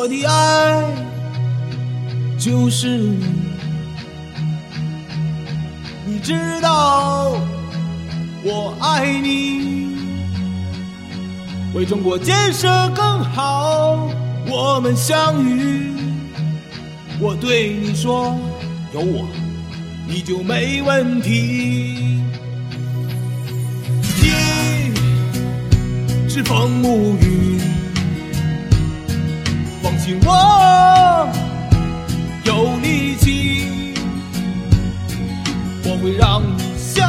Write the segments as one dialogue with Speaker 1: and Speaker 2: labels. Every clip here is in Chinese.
Speaker 1: 我的爱就是你，你知道我爱你。为中国建设更好，我们相遇。我对你说，有我你就没问题。你是风沐雨，我有力气，我会让你笑，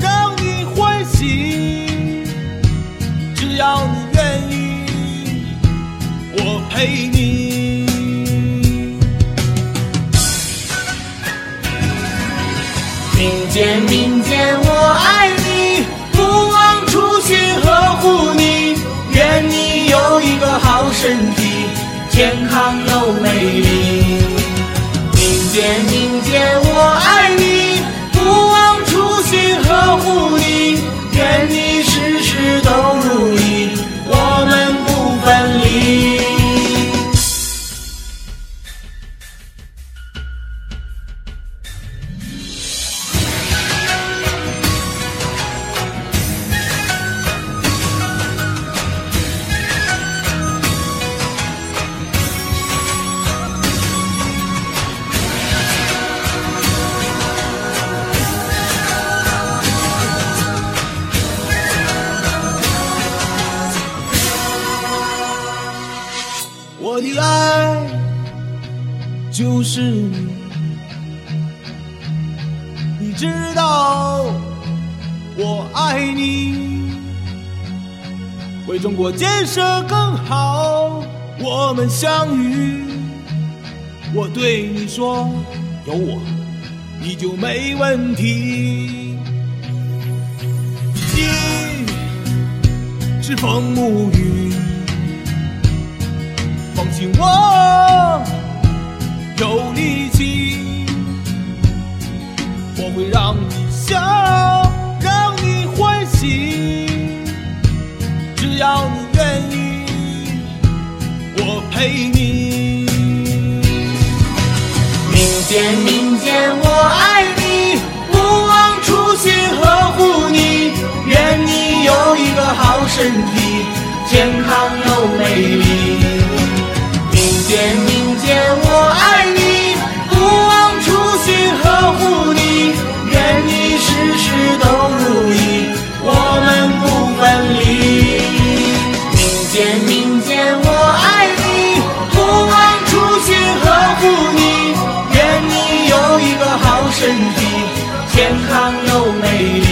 Speaker 1: 让你欢喜。只要你愿意，我陪你。民间，民间，我爱你，不忘初心呵护你。我爱我的爱就是你，你知道我爱你。为中国建设更好，我们相遇。我对你说，有我你就没问题。你是风沐雨。放心，我有力气，我会让你笑，让你欢喜。只要你愿意，我陪你。民间，民间，我爱你，不忘初心呵护你。愿你有一个好身体，健康又美丽。身体，健康又美丽。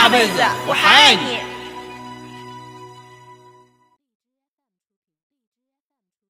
Speaker 2: 下辈子我还爱你。